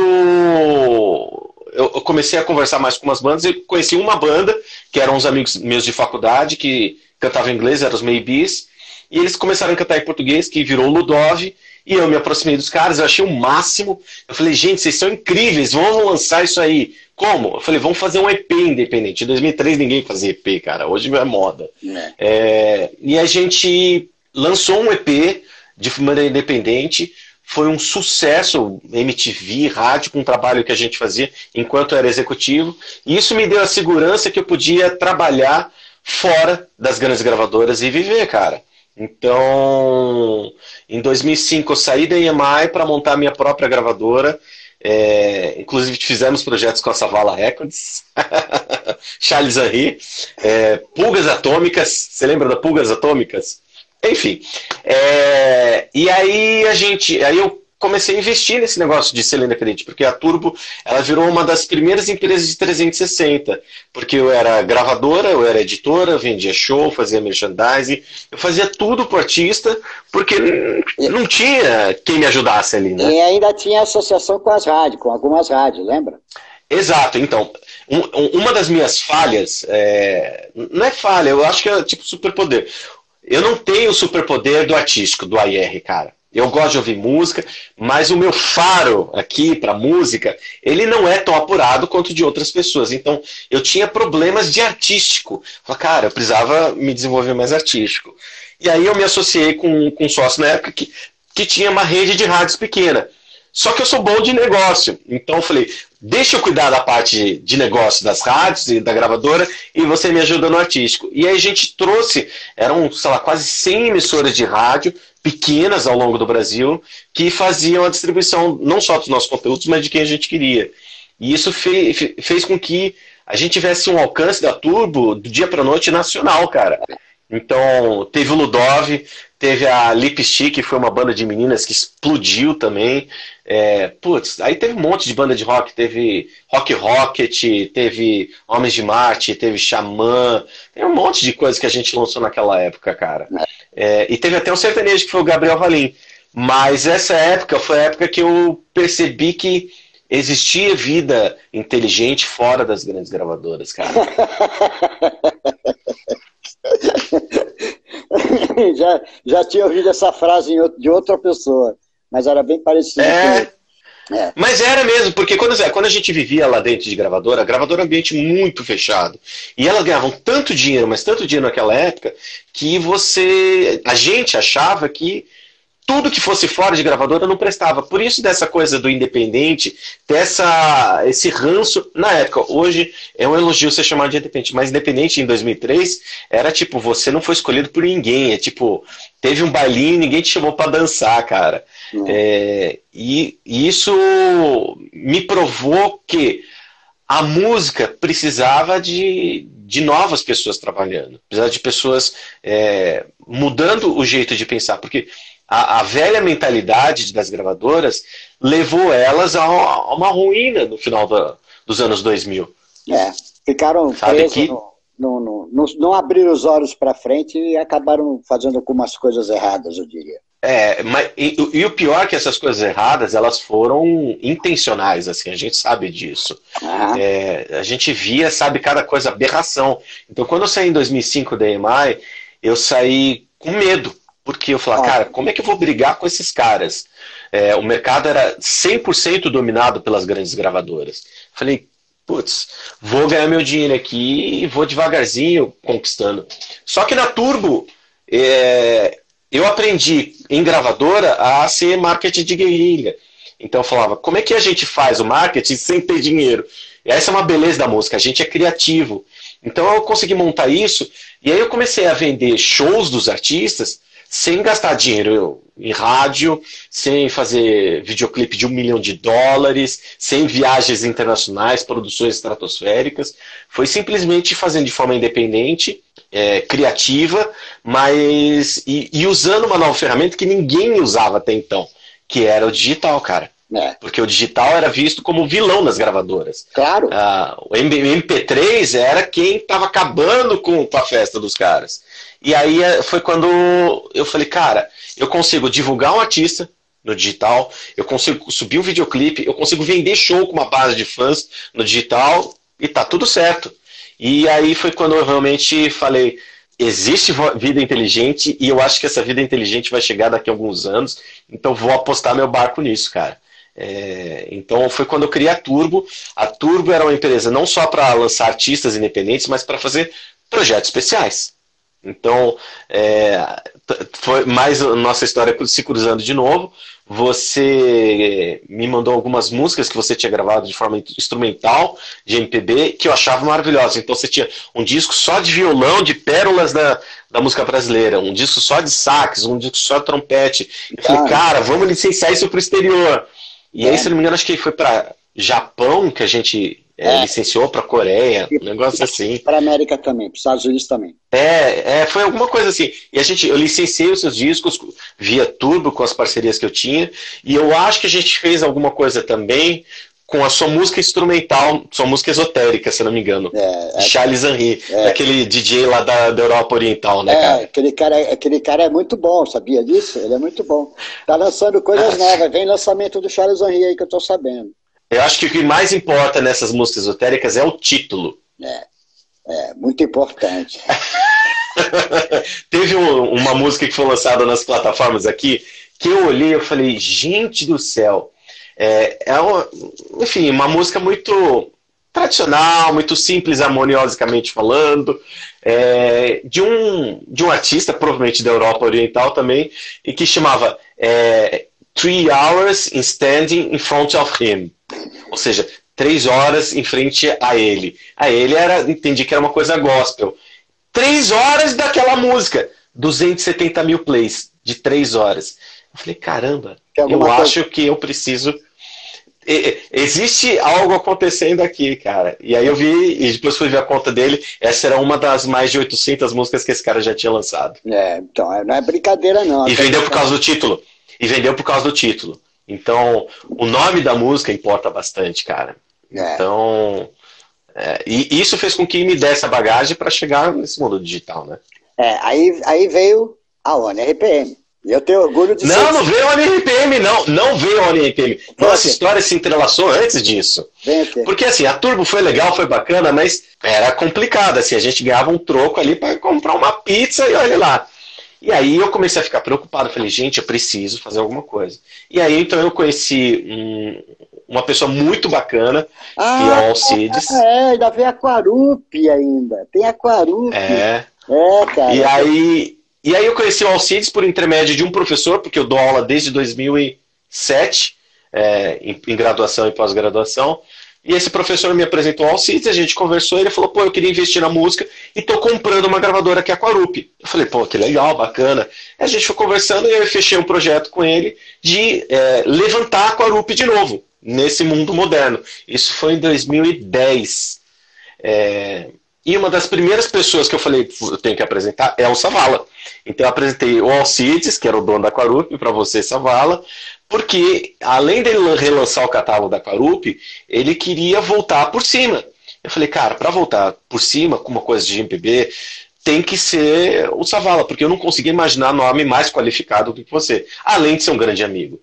eu, comecei a conversar mais com umas bandas e conheci uma banda, que eram uns amigos meus de faculdade, que cantavam inglês, eram os Maybes, e eles começaram a cantar em português, que virou Ludov, e eu me aproximei dos caras, eu achei o máximo. Eu falei, gente, vocês são incríveis, vamos lançar isso aí. Como? Eu falei, vamos fazer um EP independente. Em 2003 ninguém fazia EP, cara. Hoje é moda. É. É, e a gente lançou um EP de maneira independente foi um sucesso MTV, rádio, com o trabalho que a gente fazia enquanto era executivo. E isso me deu a segurança que eu podia trabalhar fora das grandes gravadoras e viver, cara. Então, em 2005 eu saí da EMI para montar minha própria gravadora. É, inclusive fizemos projetos com a Savala Records, [laughs] Charles Henry, é, Pulgas Atômicas. Você lembra da Pulgas Atômicas? Enfim. É, e aí a gente. Aí eu comecei a investir nesse negócio de ser independente, porque a Turbo ela virou uma das primeiras empresas de 360, porque eu era gravadora, eu era editora, vendia show, fazia merchandising, eu fazia tudo pro artista, porque não tinha quem me ajudasse ali, né? E ainda tinha associação com as rádios, com algumas rádios, lembra? Exato, então, um, uma das minhas falhas, é, não é falha, eu acho que é tipo superpoder. Eu não tenho o superpoder do artístico, do AR, cara. Eu gosto de ouvir música, mas o meu faro aqui para música, ele não é tão apurado quanto de outras pessoas. Então, eu tinha problemas de artístico. Falei, cara, eu precisava me desenvolver mais artístico. E aí eu me associei com, com um sócio na época que, que tinha uma rede de rádios pequena. Só que eu sou bom de negócio. Então eu falei, deixa eu cuidar da parte de negócio das rádios e da gravadora e você me ajuda no artístico. E aí a gente trouxe, eram, sei lá, quase 100 emissoras de rádio pequenas ao longo do Brasil que faziam a distribuição não só dos nossos conteúdos, mas de quem a gente queria. E isso fez, fez com que a gente tivesse um alcance da Turbo do dia para noite nacional, cara. Então, teve o Ludov, teve a Lipstick, que foi uma banda de meninas que explodiu também. É, putz, aí teve um monte de banda de rock, teve Rock Rocket, teve Homens de Marte, teve Xamã, tem um monte de coisa que a gente lançou naquela época, cara. É, e teve até um sertanejo que foi o Gabriel Valim. Mas essa época foi a época que eu percebi que existia vida inteligente fora das grandes gravadoras, cara. [laughs] [laughs] já, já tinha ouvido essa frase de outra pessoa mas era bem parecido. É. É. Mas era mesmo, porque quando, quando a gente vivia lá dentro de gravadora, a gravadora é um ambiente muito fechado. E elas ganhavam tanto dinheiro, mas tanto dinheiro naquela época, que você. A gente achava que tudo que fosse fora de gravadora não prestava. Por isso dessa coisa do independente, dessa esse ranço na época. Hoje é um elogio ser chamado de independente, mas independente em 2003 era tipo você não foi escolhido por ninguém, é tipo teve um bailinho, ninguém te chamou para dançar, cara. É, e, e isso me provou que a música precisava de, de novas pessoas trabalhando, precisava de pessoas é, mudando o jeito de pensar, porque a, a, velha mentalidade das gravadoras levou elas a, uma ruína no final da, dos anos 2000. É, ficaram Sabe que... no, no, no, não abriram os olhos para frente e acabaram fazendo algumas coisas erradas, eu diria. É, mas, e, e, o pior é que essas coisas erradas, elas foram intencionais, assim, a gente sabe disso. Ah. É, a gente via, sabe, cada coisa, aberração. Então, quando eu saí em 2005 da EMI, eu saí com medo, porque eu falei, ah. cara, como é que eu vou brigar com esses caras? É, o mercado era 100% dominado pelas grandes gravadoras. Falei, putz, vou ganhar meu dinheiro aqui e vou devagarzinho conquistando. Só que na Turbo, é, eu aprendi em gravadora a ser marketing de guerrilha. Então eu falava, como é que a gente faz o marketing sem ter dinheiro? E essa é uma beleza da música, a gente é criativo. Então eu consegui montar isso, e aí eu comecei a vender shows dos artistas sem gastar dinheiro em rádio, sem fazer videoclipe de um milhão de dólares, sem viagens internacionais, produções estratosféricas. Foi simplesmente fazendo de forma independente, é, criativa, mas. E, e usando uma nova ferramenta que ninguém usava até então, que era o digital, cara. É. Porque o digital era visto como vilão nas gravadoras. Claro. Ah, o MP3 era quem estava acabando com a festa dos caras. E aí é, foi quando eu falei, cara, eu consigo divulgar um artista no digital, eu consigo subir um videoclipe, eu consigo vender show com uma base de fãs no digital e tá tudo certo. E aí foi quando eu realmente falei, existe vida inteligente e eu acho que essa vida inteligente vai chegar daqui a alguns anos, então vou apostar meu barco nisso, cara. É, então foi quando eu criei a Turbo. A Turbo era uma empresa não só para lançar artistas independentes, mas para fazer projetos especiais. Então, é, foi mais nossa história se cruzando de novo. Você me mandou algumas músicas que você tinha gravado de forma instrumental, de MPB, que eu achava maravilhosas. Então, você tinha um disco só de violão, de pérolas da, da música brasileira, um disco só de sax, um disco só de trompete. Eu falei, cara, vamos licenciar isso para o exterior. E é. aí, se não me engano, acho que foi para Japão que a gente é, é. licenciou para Coreia, um negócio assim. Para América também, para os Estados Unidos também. É, é, foi alguma coisa assim. E a gente, eu licenciei os seus discos via Turbo com as parcerias que eu tinha, e eu acho que a gente fez alguma coisa também com a sua música instrumental, sua música esotérica, se não me engano. É, é, Charles Henry, é, aquele DJ lá da, da, Europa Oriental, né, é, cara? Aquele cara? Aquele cara é muito bom, sabia disso? Ele é muito bom. Tá lançando coisas [laughs] novas, vem lançamento do Charles Henry aí que eu tô sabendo. Eu acho que o que mais importa nessas músicas esotéricas é o título. É, é muito importante. [laughs] Teve um, uma música que foi lançada nas plataformas aqui que eu olhei e falei, gente do céu, é, é uma, enfim, uma música muito tradicional, muito simples, harmoniosamente falando, é, de, um, de um artista, provavelmente da Europa Oriental também, e que chamava é, Three Hours in Standing in Front of Him. Ou seja, três horas em frente a ele. A ele era, entendi que era uma coisa gospel. Três horas daquela música, 270 mil plays de três horas. Eu falei, caramba, eu coisa... acho que eu preciso existe algo acontecendo aqui, cara. E aí eu vi, e depois fui ver a conta dele, essa era uma das mais de 800 músicas que esse cara já tinha lançado. É, então, é, não é brincadeira não. E vendeu por causa do título. E vendeu por causa do título. Então, o nome da música importa bastante, cara. É. Então, é, e isso fez com que me desse a bagagem para chegar nesse mundo digital, né? É, aí, aí veio a ONU RPM. E eu tenho orgulho de Não, ser... não veio a NRPM, não. Não veio a NRPM. Nossa história se entrelaçou antes disso. Porque assim, a Turbo foi legal, foi bacana, mas era complicado. Assim, a gente ganhava um troco ali para comprar uma pizza e olha lá. E aí eu comecei a ficar preocupado. Falei, gente, eu preciso fazer alguma coisa. E aí então eu conheci um, uma pessoa muito bacana, ah, que é o Alcides. É, ainda vem Aquarupe ainda. Tem Aquarupe. É. É, cara. E aí e aí eu conheci o Alcides por intermédio de um professor, porque eu dou aula desde 2007, é, em, em, graduação e pós-graduação. E esse professor me apresentou o Alcides, a gente conversou, ele falou, pô, eu queria investir na música e tô comprando uma gravadora que é a Quarup. Eu falei, pô, que legal, bacana. A gente foi conversando e eu fechei um projeto com ele de é, levantar a Quarup de novo, nesse mundo moderno. Isso foi em 2010. É, e uma das primeiras pessoas que eu falei, eu tenho que apresentar, é o Savala. Então eu apresentei o Alcides, que era o dono da Quarup, para você, Savala, porque além dele relançar o catálogo da Quarup, ele queria voltar por cima. Eu falei, cara, para voltar por cima com uma coisa de MPB, tem que ser o Savala, porque eu não conseguia imaginar nome mais qualificado do que você, além de ser um grande amigo.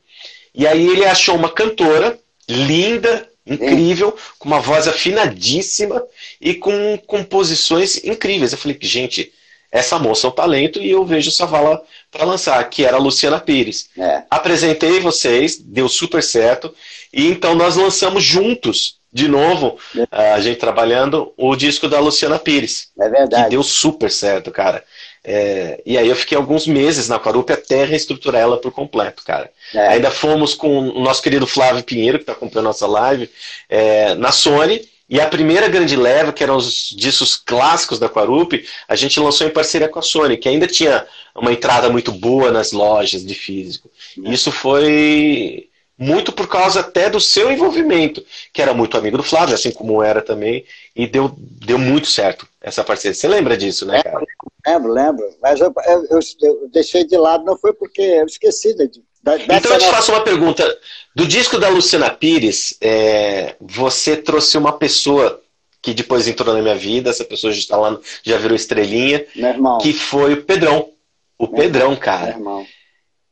E aí ele achou uma cantora linda, incrível, com uma voz afinadíssima e com composições incríveis. Eu falei, gente, essa moça é um talento e eu vejo Savala para lançar, que era a Luciana Pires. É. Apresentei vocês, deu super certo, e então nós lançamos juntos de novo, a gente trabalhando o disco da Luciana Pires. É verdade. Que deu super certo, cara. É, e aí eu fiquei alguns meses na Quarup até reestruturar ela por completo, cara. É. Ainda fomos com o nosso querido Flávio Pinheiro, que está comprando nossa live, é, na Sony. E a primeira grande leva, que eram os discos clássicos da Quarup, a gente lançou em parceria com a Sony, que ainda tinha uma entrada muito boa nas lojas de físico. É. Isso foi muito por causa até do seu envolvimento, que era muito amigo do Flávio, assim como era também, e deu, deu muito certo essa parceria. Você lembra disso, né, cara? Lembro, lembro. Mas eu, eu, eu, eu deixei de lado, não foi porque eu esqueci de. Da, então eu te faço uma pergunta. Do disco da Luciana Pires, é, você trouxe uma pessoa que depois entrou na minha vida, essa pessoa já está lá, já virou estrelinha, que foi o Pedrão. O Meu Pedrão, irmão. cara.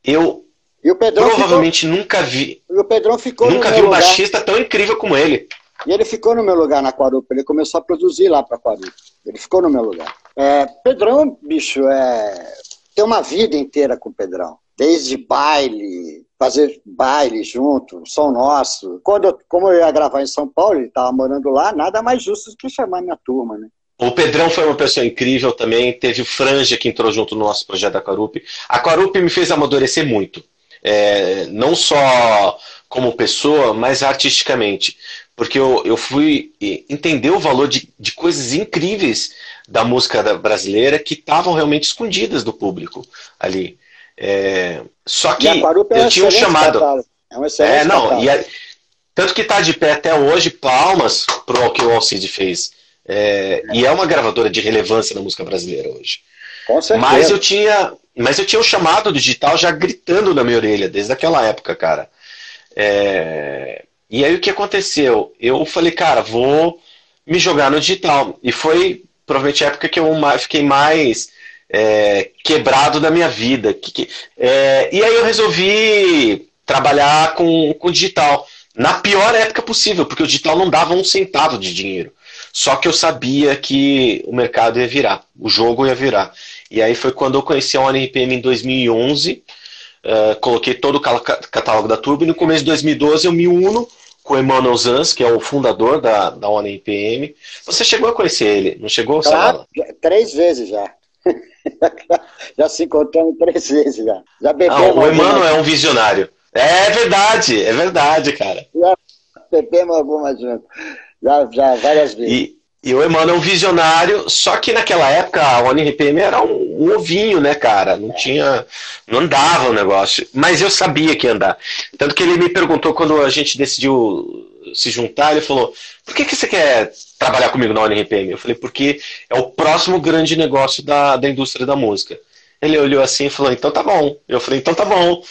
Eu e o Pedrão Provavelmente ficou... nunca vi. E o Pedrão ficou Nunca vi um lugar. baixista tão incrível como ele. E ele ficou no meu lugar na Aquarupa. Ele começou a produzir lá para Aquarupa. Ele ficou no meu lugar. É, Pedrão, bicho, é... tem uma vida inteira com o Pedrão. Desde baile, fazer baile junto, som nosso. Quando eu, como eu ia gravar em São Paulo, ele estava morando lá, nada mais justo do que chamar minha turma, né? O Pedrão foi uma pessoa incrível também. Teve o Franja que entrou junto no nosso projeto da Aquarup. A Aquarup me fez amadurecer muito é, não só como pessoa, mas artisticamente. Porque eu, eu fui entender o valor de, de coisas incríveis da música brasileira que estavam realmente escondidas do público ali. É, só que é eu tinha um chamado. É um é, não, e a, tanto que está de pé até hoje, palmas para o que o Alcide fez. É, e é uma gravadora de relevância na música brasileira hoje. Com certeza. Mas eu tinha, mas eu tinha o chamado digital já gritando na minha orelha, desde aquela época, cara. É... E aí o que aconteceu? Eu falei, cara, vou me jogar no digital. E foi provavelmente a época que eu fiquei mais é, quebrado da minha vida. É, e aí eu resolvi trabalhar com, com digital. Na pior época possível, porque o digital não dava um centavo de dinheiro. Só que eu sabia que o mercado ia virar, o jogo ia virar. E aí foi quando eu conheci a ONRPM em 2011, uh, coloquei todo o catálogo da Turbo, e no começo de 2012 eu me uno com o Emmanuel Zans, que é o fundador da, da ONRPM. Você chegou a conhecer ele, não chegou? Claro, três vezes já. [laughs] já se encontramos três vezes já. Já bebemos. Não, o Emmanuel é um visionário. É verdade, é verdade, cara. Já bebemos algumas juntas. Já, já várias vezes. E, e o Emmanuel é um visionário, só que naquela época a ONRPM era um, um, ovinho, né, cara? Não tinha. Não andava o negócio. Mas eu sabia que ia andar. Tanto que ele me perguntou quando a gente decidiu se juntar, ele falou: por que, que você quer trabalhar comigo na ONRPM? Eu falei, porque é o próximo grande negócio da, da indústria da música. Ele olhou assim e falou, então tá bom. Eu falei, então tá bom.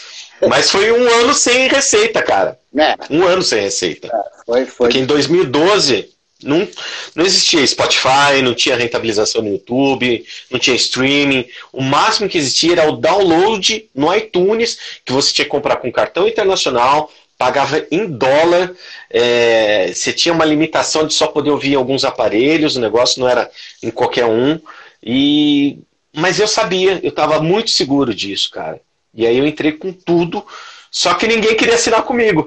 Mas foi um ano sem receita, cara. É. Um ano sem receita. É, foi, foi. Porque em 2012 não, não existia Spotify, não tinha rentabilização no YouTube, não tinha streaming. O máximo que existia era o download no iTunes, que você tinha que comprar com cartão internacional, pagava em dólar, é, você tinha uma limitação de só poder ouvir em alguns aparelhos, o negócio não era em qualquer um. E mas eu sabia, eu estava muito seguro disso, cara. E aí eu entrei com tudo, só que ninguém queria assinar comigo.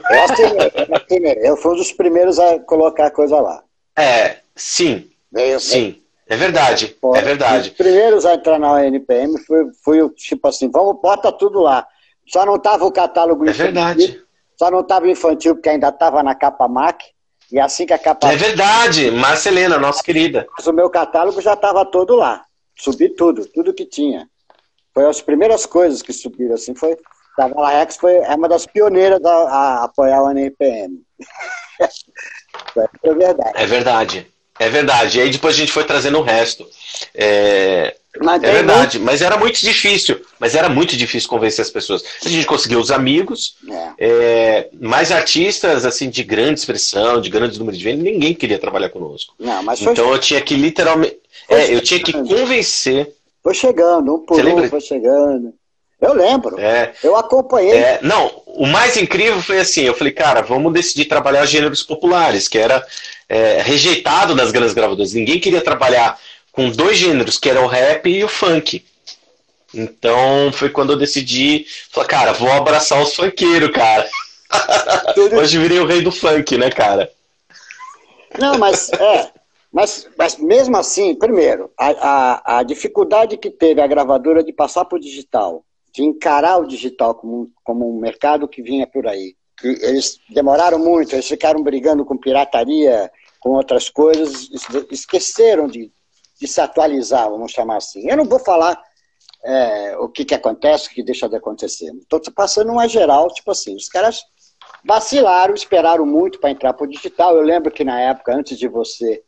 Eu, eu fui um dos primeiros a colocar a coisa lá. É, sim. Veio, sim. É verdade, é verdade. Os primeiros a entrar na NPM foi, foi tipo assim, vamos, bota tudo lá. Só não tava o catálogo. É verdade. Só não tava infantil, porque ainda tava na capa MAC. E assim que a capa. É verdade, Marcelena, nossa querida. Mas o meu catálogo já tava todo lá. Subi tudo, tudo que tinha. Foi as primeiras coisas que subiram, assim, foi. A Vala Rex foi é uma das pioneiras a, a apoiar o NPM. É [laughs] verdade. É verdade. É verdade. E aí depois a gente foi trazendo o resto. É, é verdade, muito... mas era muito difícil. Mas era muito difícil convencer as pessoas. A gente conseguiu os amigos, é. É, mais artistas assim de grande expressão, de grande número de vendas, ninguém queria trabalhar conosco. Não, mas então eu tinha que literalmente. É, eu tinha que convencer. Foi chegando, um por Você um lembra? foi chegando. Eu lembro. É, eu acompanhei. É, não, o mais incrível foi assim, eu falei, cara, vamos decidir trabalhar gêneros populares, que era é, rejeitado nas grandes gravadoras. Ninguém queria trabalhar com dois gêneros, que era o rap e o funk. Então foi quando eu decidi, falei, cara, vou abraçar os funkeiros, cara. [laughs] Hoje virei o rei do funk, né, cara? Não, mas é. Mas, mas mesmo assim, primeiro, a, a, a dificuldade que teve a gravadora de passar para o digital, de encarar o digital como, como um mercado que vinha por aí. Que eles demoraram muito, eles ficaram brigando com pirataria, com outras coisas, esqueceram de, de se atualizar, vamos chamar assim. Eu não vou falar é, o que, que acontece, o que deixa de acontecer. Estou passando uma geral, tipo assim, os caras vacilaram, esperaram muito para entrar para o digital. Eu lembro que na época, antes de você,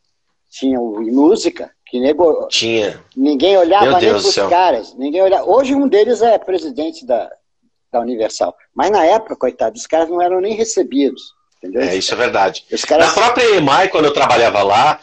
tinha o música, que nego... tinha. ninguém olhava nem para os caras. Ninguém olhava. Hoje um deles é presidente da, da Universal. Mas na época, coitado, os caras não eram nem recebidos. Entendeu? É, isso é verdade. Caras... Na própria EMAI, quando eu trabalhava lá,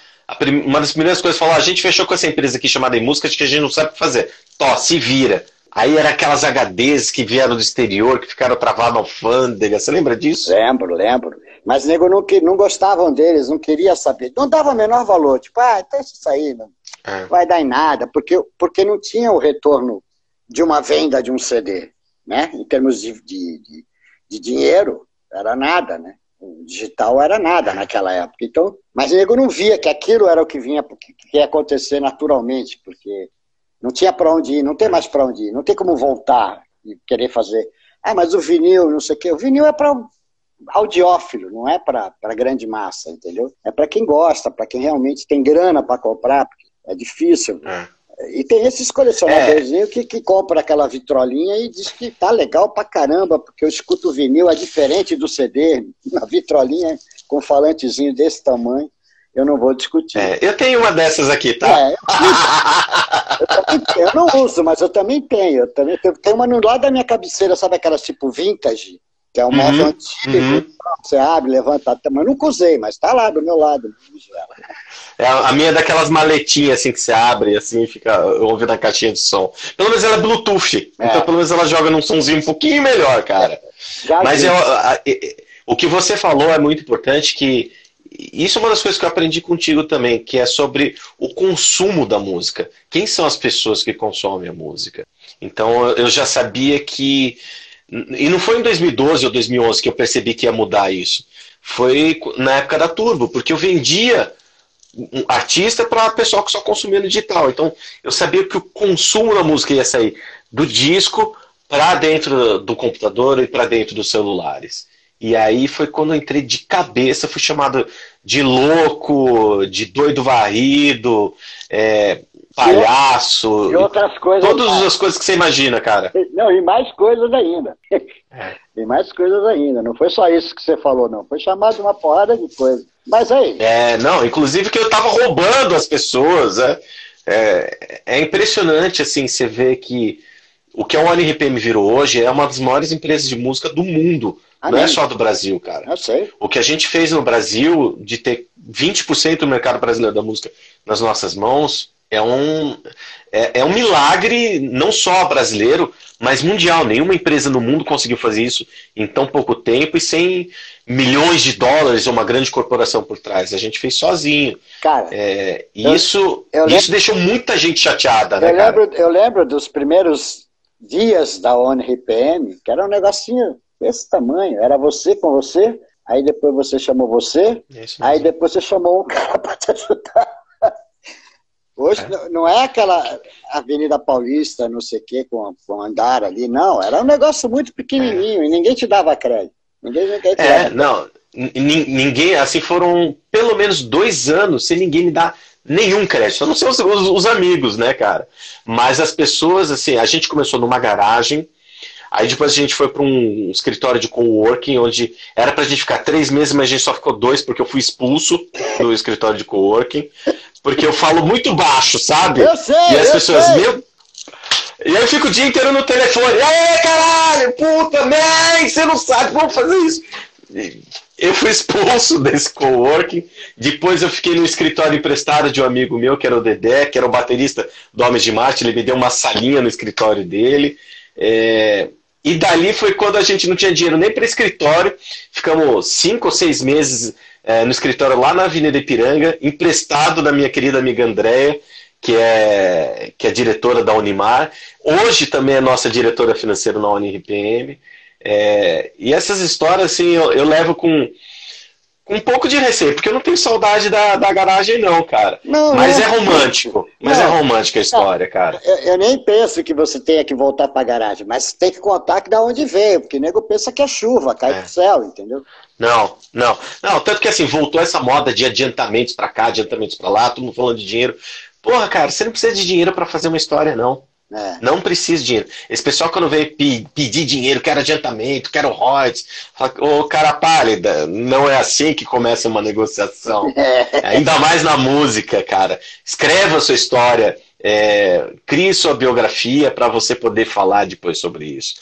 uma das primeiras coisas falou: a gente fechou com essa empresa aqui chamada Música, que a gente não sabe o que fazer. Tó, se vira. Aí era aquelas HDs que vieram do exterior, que ficaram travadas na alfândega. Você lembra disso? Lembro, lembro. Mas nego não, não gostavam deles, não queria saber. Não dava o menor valor. Tipo, ah, então isso aí não é. vai dar em nada. Porque, porque não tinha o retorno de uma venda de um CD, né? Em termos de, de, de, de dinheiro, era nada, né? Digital era nada naquela época. Então, mas o nego não via que aquilo era o que vinha, que ia acontecer naturalmente, porque não tinha para onde ir, não tem mais para onde ir, não tem como voltar e querer fazer. Ah, mas o vinil, não sei o quê. O vinil é para audiófilo, não é para grande massa, entendeu? É para quem gosta, para quem realmente tem grana para comprar, porque é difícil. É. E tem esses colecionadorzinhos é. que, que compram aquela vitrolinha e diz que tá legal pra caramba, porque eu escuto o vinil, é diferente do CD, uma [laughs] vitrolinha com um falantezinho desse tamanho eu não vou discutir. É, eu tenho uma dessas aqui, tá? É, eu, [laughs] eu, eu, não uso, mas eu também tenho. Eu também tenho, tem uma no lado da minha cabeceira, sabe aquelas tipo vintage? Que é um uhum, móvel antigo, uhum. você abre, levanta, mas eu nunca usei, mas tá lá do meu lado. É, a minha é daquelas maletinhas assim que você abre assim fica ouvindo a caixinha de som. Pelo menos ela é Bluetooth, é. então pelo menos ela joga num somzinho um pouquinho melhor, cara. Já mas eu, a, a, o que você falou é muito importante que isso é uma das coisas que eu aprendi contigo também, que é sobre o consumo da música. Quem são as pessoas que consomem a música? Então eu já sabia que. E não foi em 2012 ou 2011 que eu percebi que ia mudar isso. Foi na época da Turbo, porque eu vendia um artista para pessoal que só consumia no digital. Então eu sabia que o consumo da música ia sair do disco para dentro do computador e para dentro dos celulares. E aí foi quando eu entrei de cabeça, fui chamado de louco, de doido varrido, é, palhaço. E outras coisas. Todas mais. as coisas que você imagina, cara. Não, e mais coisas ainda. É. [laughs] E mais coisas ainda. Não foi só isso que você falou, não. Foi chamado de uma porrada de coisas. Mas aí. É, não, inclusive que eu tava roubando as pessoas. É, é, é impressionante, assim, você ver que o que a ONRPM virou hoje é uma das maiores empresas de música do mundo. Não é só do Brasil, cara. Eu sei. O que a gente fez no Brasil, de ter 20% do mercado brasileiro da música nas nossas mãos, é um, é, é, um milagre não só brasileiro, mas mundial. Nenhuma empresa no mundo conseguiu fazer isso em tão pouco tempo e sem milhões de dólares ou uma grande corporação por trás. A gente fez sozinho. Cara, é, eu, isso, eu isso deixou muita gente chateada, né, eu lembro, eu lembro dos primeiros dias da ONRPM, que era um negocinho desse tamanho. Era você com você, aí depois você chamou você, aí depois você chamou um [laughs] cara para te ajudar. Hoje é. não é aquela Avenida Paulista, não sei o quê, com, com andar ali, não. Era um negócio muito pequenininho é. e ninguém te dava crédito. Ninguém, ninguém é, não. Ninguém, assim, foram pelo menos dois anos sem ninguém me dar nenhum crédito. Eu não sei os, os, os amigos, né, cara? Mas as pessoas, assim, a gente começou numa garagem, Aí depois a gente foi para um escritório de coworking, onde era para a gente ficar três meses, mas a gente só ficou dois, porque eu fui expulso do escritório de coworking. Porque eu falo muito baixo, sabe? Eu sei! E as pessoas, sei. meu. E eu fico o dia inteiro no telefone. Aê, caralho! Puta, man, você não sabe como fazer isso. Eu fui expulso [laughs] desse coworking. Depois eu fiquei no escritório emprestado de um amigo meu, que era o Dedé, que era o baterista do Homens de Marte. Ele me deu uma salinha no escritório dele. É... E dali foi quando a gente não tinha dinheiro nem para escritório. Ficamos cinco ou seis meses é, no escritório lá na Avenida Ipiranga, emprestado da minha querida amiga Andréia, que é, que é diretora da Unimar. Hoje também é nossa diretora financeira na UniRPM. É, e essas histórias, assim, eu, eu levo com, com um pouco de receio, porque eu não tenho saudade da, da garagem, não, cara. Não, mas não, é romântico. Mas é não, é romântica a história, cara. Eu, eu, nem penso que você tenha que voltar pra garagem, mas tem que contar que da onde veio, porque o nego pensa que é chuva, cai é. do céu, entendeu? Não, não. Não, tanto que assim, voltou essa moda de adiantamentos pra cá, adiantamentos pra lá, todo mundo falando de dinheiro. Porra, cara, você não precisa de dinheiro para fazer uma história, não. É. Não precisa de dinheiro. Esse pessoal, quando vem pedir dinheiro, quer adiantamento, quer royalties, fala, ô cara pálida, não é assim que começa uma negociação. [laughs] É. Ainda mais na música, cara. Escreva a sua história, é, crie sua biografia para você poder falar depois sobre isso.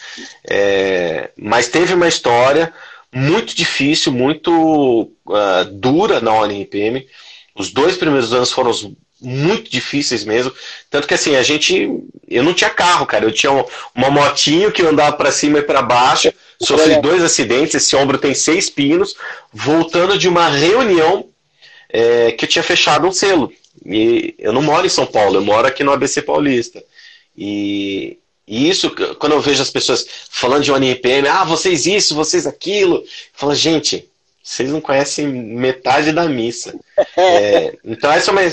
É, mas teve uma história muito difícil, muito uh, dura na ONRPM. Os dois primeiros anos foram os muito difíceis mesmo. Tanto que assim, a gente. Eu não tinha carro, cara. Eu tinha uma motinho que eu andava para cima e para baixo. Sofri dois acidentes. Esse ombro tem seis pinos. Voltando de uma reunião é, que eu tinha fechado um selo. E eu não moro em São Paulo, eu moro aqui no ABC Paulista. E, e isso, quando eu vejo as pessoas falando de ONRPM, ah, vocês isso, vocês aquilo. Fala, gente, vocês não conhecem metade da missa. [laughs] É, então, essa é uma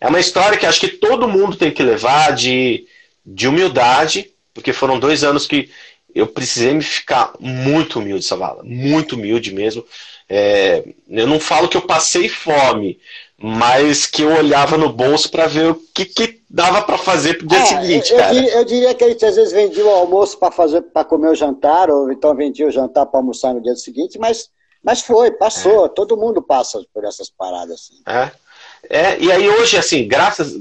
é uma história que acho que todo mundo tem que levar de, de humildade, porque foram dois anos que eu precisei me ficar muito humilde, Savala. Muito humilde mesmo. É, eu não falo que eu passei fome, mas que eu olhava no bolso para ver o que, que dava para fazer pro dia é, seguinte, eu, cara. Diria, eu diria que a gente às vezes vendia o almoço para fazer para comer o jantar, ou então vendia o jantar para almoçar no dia seguinte, mas, mas foi, passou. É. Todo mundo passa por essas paradas. Assim. É. É, e aí hoje, assim, graças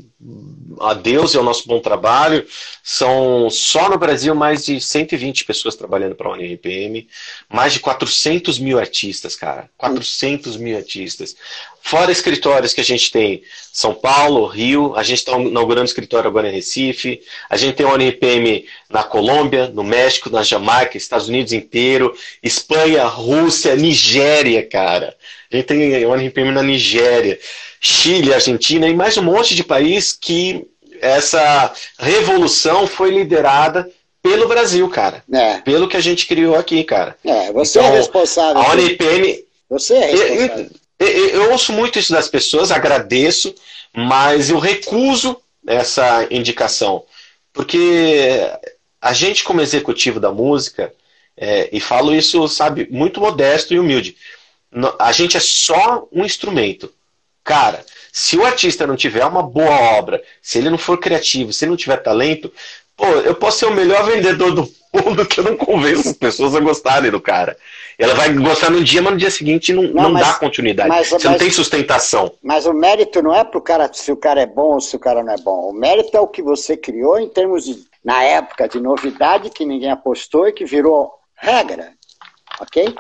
a Deus e ao nosso bom trabalho, são só no Brasil mais de 120 pessoas trabalhando para a UNRPM, mais de 400 mil artistas, cara. 400 mil artistas. Fora escritórios que a gente tem São Paulo, Rio, a gente está inaugurando escritório agora em Recife, a gente tem a na Colômbia, no México, na Jamaica, Estados Unidos inteiro, Espanha, Rússia, Nigéria, cara. A gente tem a UNRPM na Nigéria. Chile, Argentina e mais um monte de país que essa revolução foi liderada pelo Brasil, cara. É. Pelo que a gente criou aqui, cara. É, você é então, é responsável. A ONIPM. Você é responsável. Eu, eu, eu, ouço muito isso das pessoas, agradeço, mas eu recuso essa indicação. Porque a gente, como executivo da música, é, e falo isso, sabe, muito modesto e humilde, a gente é só um instrumento. Cara, se o artista não tiver uma boa obra, se ele não for criativo, se ele não tiver talento, pô, eu posso ser o melhor vendedor do mundo que eu não convenço as pessoas a gostarem do cara. Ela vai gostar num dia, mas no dia seguinte não, não, não mas, dá continuidade. Mas, Você mas, não tem sustentação. Mas o mérito não é pro cara se o cara é bom ou se o cara não é bom. O mérito é o que você criou em termos de, na época, de novidade que ninguém apostou e que virou regra. Ok?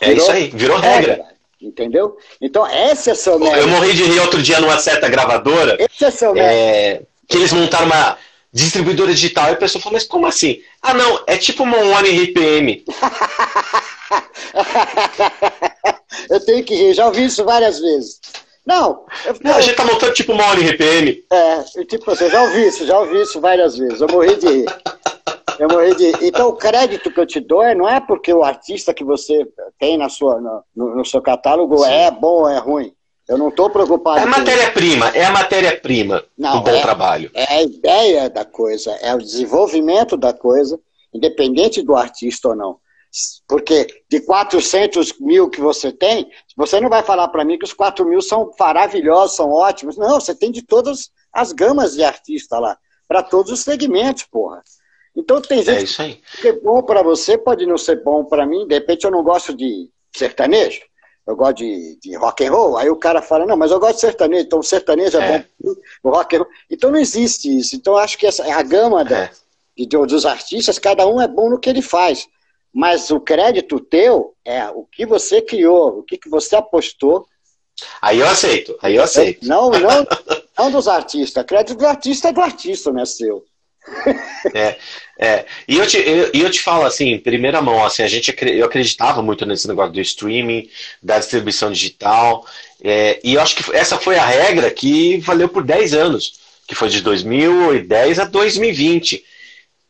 Virou é isso aí, virou regra. regra. Entendeu? Então, esse é seu mérito. Eu morri de rir outro dia numa certa gravadora. Esse é seu mérito. É, que eles montaram uma distribuidora digital. E a pessoa falou, mas como assim? Ah, não, é tipo uma One RPM. [laughs] eu tenho que rir, já ouvi isso várias vezes. Não, eu, não, a gente tá montando tipo uma One RPM. É, tipo, você já ouvi isso, já ouvi isso várias vezes. Eu morri de rir. [laughs] Eu morri de... Então, o crédito que eu te dou não é porque o artista que você tem na sua, no, no seu catálogo Sim. é bom ou é ruim. Eu não estou preocupado. É a matéria-prima, é a matéria-prima do bom é, trabalho. É a ideia da coisa, é o desenvolvimento da coisa, independente do artista ou não. Porque de 400 mil que você tem, você não vai falar para mim que os 4 mil são maravilhosos, são ótimos. Não, você tem de todas as gamas de artista lá, para todos os segmentos, porra. Então tem gente é isso aí. que é bom para você, pode não ser bom para mim. De repente eu não gosto de sertanejo, eu gosto de, de rock and roll. Aí o cara fala, não, mas eu gosto de sertanejo, então o sertanejo é, é. bom o rock and roll. Então não existe isso. Então eu acho que essa, a gama da, é. de, dos artistas, cada um é bom no que ele faz. Mas o crédito teu é o que você criou, o que, que você apostou. Aí eu aceito, aí eu aceito. Não, não, [laughs] não dos artistas. Crédito do artista é do artista, não é seu. É, é. E eu te, eu, eu te falo assim, em primeira mão, assim, a gente, eu acreditava muito nesse negócio do streaming, da distribuição digital, é, e eu acho que essa foi a regra que valeu por 10 anos, que foi de 2010 a 2020.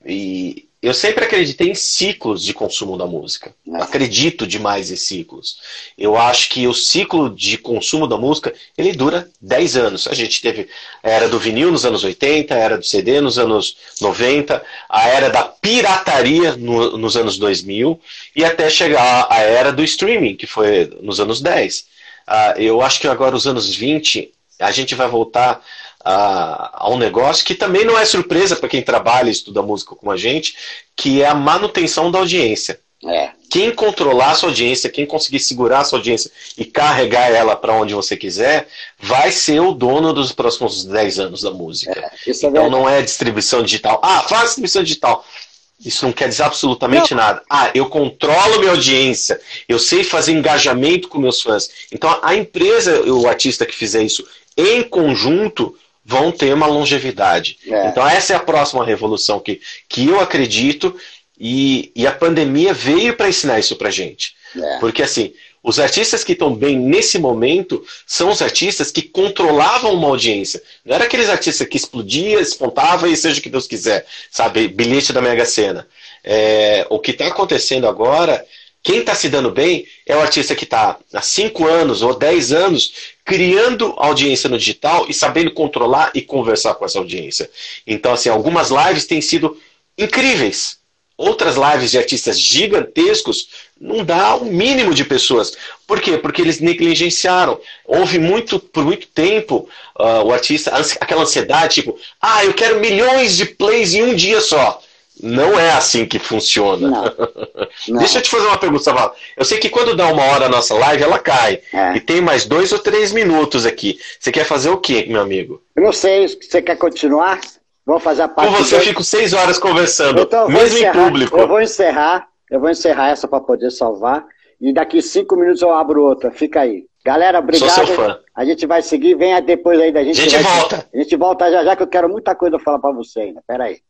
E, eu sempre acreditei em ciclos de consumo da música. É. Acredito demais em ciclos. Eu acho que o ciclo de consumo da música, ele dura 10 anos. A gente teve a era do vinil nos anos 80, a era do CD nos anos 90, a era da pirataria no, nos anos 2000 e até chegar a era do streaming, que foi nos anos 10. Uh, ah, eu acho que agora os anos 20 a gente vai voltar a, a um negócio que também não é surpresa para quem trabalha e estuda música como a gente, que é a manutenção da audiência. É. Quem controlar a sua audiência, quem conseguir segurar a sua audiência e carregar ela para onde você quiser, vai ser o dono dos próximos 10 anos da música. É, é então não é distribuição digital. Ah, faz distribuição digital. Isso não quer dizer absolutamente não. nada. Ah, eu controlo minha audiência, eu sei fazer engajamento com meus fãs. Então a empresa, o artista que fizer isso em conjunto, vão ter uma longevidade. É. Então essa é a próxima revolução que, que eu acredito e, e a pandemia veio para ensinar isso para gente. É. Porque assim, os artistas que estão bem nesse momento são os artistas que controlavam uma audiência. Não era aqueles artistas que explodia, espontava e seja o que Deus quiser, sabe? Bilhete da Mega Sena. É, o que está acontecendo agora quem está se dando bem é o artista que está há 5 anos ou 10 anos criando audiência no digital e sabendo controlar e conversar com essa audiência. Então, assim, algumas lives têm sido incríveis. Outras lives de artistas gigantescos não dá o um mínimo de pessoas. Por quê? Porque eles negligenciaram. Houve muito, por muito tempo, uh, o artista, aquela ansiedade, tipo, ah, eu quero milhões de plays em um dia só. Não é assim que funciona. Não. [laughs] Não. Deixa eu te fazer uma pergunta, Saval. Eu sei que quando dá uma hora a nossa live, ela cai. É. E tem mais dois ou três minutos aqui. Você quer fazer o quê, meu amigo? Eu não sei. Você quer continuar? Vamos fazer a parte. Com você eu fico seis horas conversando, então, mesmo encerrar, em público. Eu vou encerrar. Eu vou encerrar essa para poder salvar. E daqui cinco minutos eu abro outra. Fica aí. Galera, obrigado. Sou seu fã. A gente vai seguir. Venha depois aí da gente. A gente volta. A gente volta já já que eu quero muita coisa falar para você ainda. Pera aí.